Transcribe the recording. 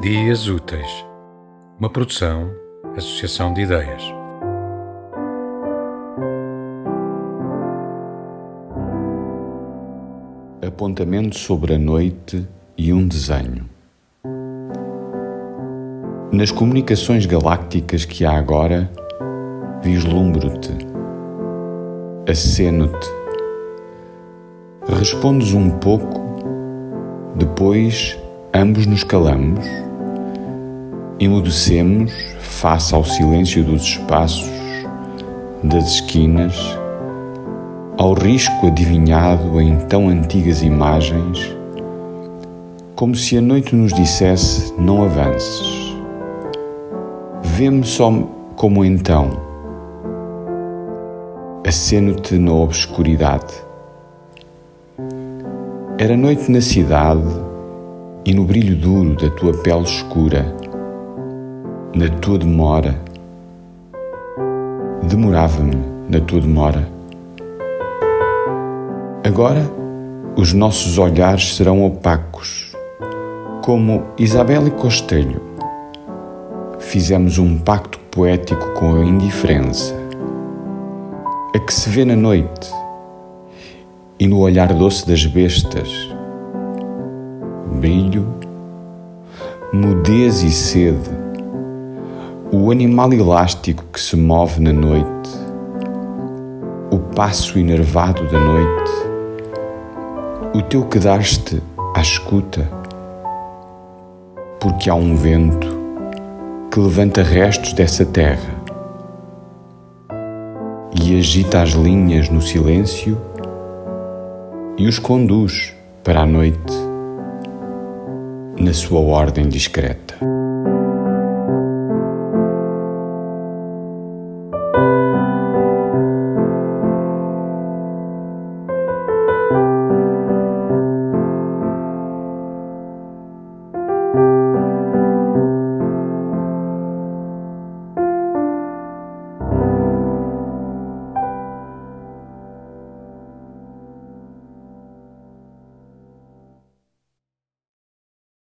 Dias Úteis, uma produção, associação de ideias. Apontamento sobre a noite e um desenho. Nas comunicações galácticas que há agora, vislumbro-te, aceno-te, respondes um pouco, depois ambos nos calamos emudecemos face ao silêncio dos espaços, das esquinas, ao risco adivinhado em tão antigas imagens, como se a noite nos dissesse: não avances. Vê-me só como então. Aceno-te na obscuridade. Era noite na cidade e no brilho duro da tua pele escura na tua demora. Demorava-me na tua demora. Agora os nossos olhares serão opacos, como Isabel e Costello. Fizemos um pacto poético com a indiferença, a que se vê na noite e no olhar doce das bestas. Brilho, mudez e sede o animal elástico que se move na noite, o passo enervado da noite, o teu quedaste à escuta, porque há um vento que levanta restos dessa terra e agita as linhas no silêncio e os conduz para a noite na sua ordem discreta.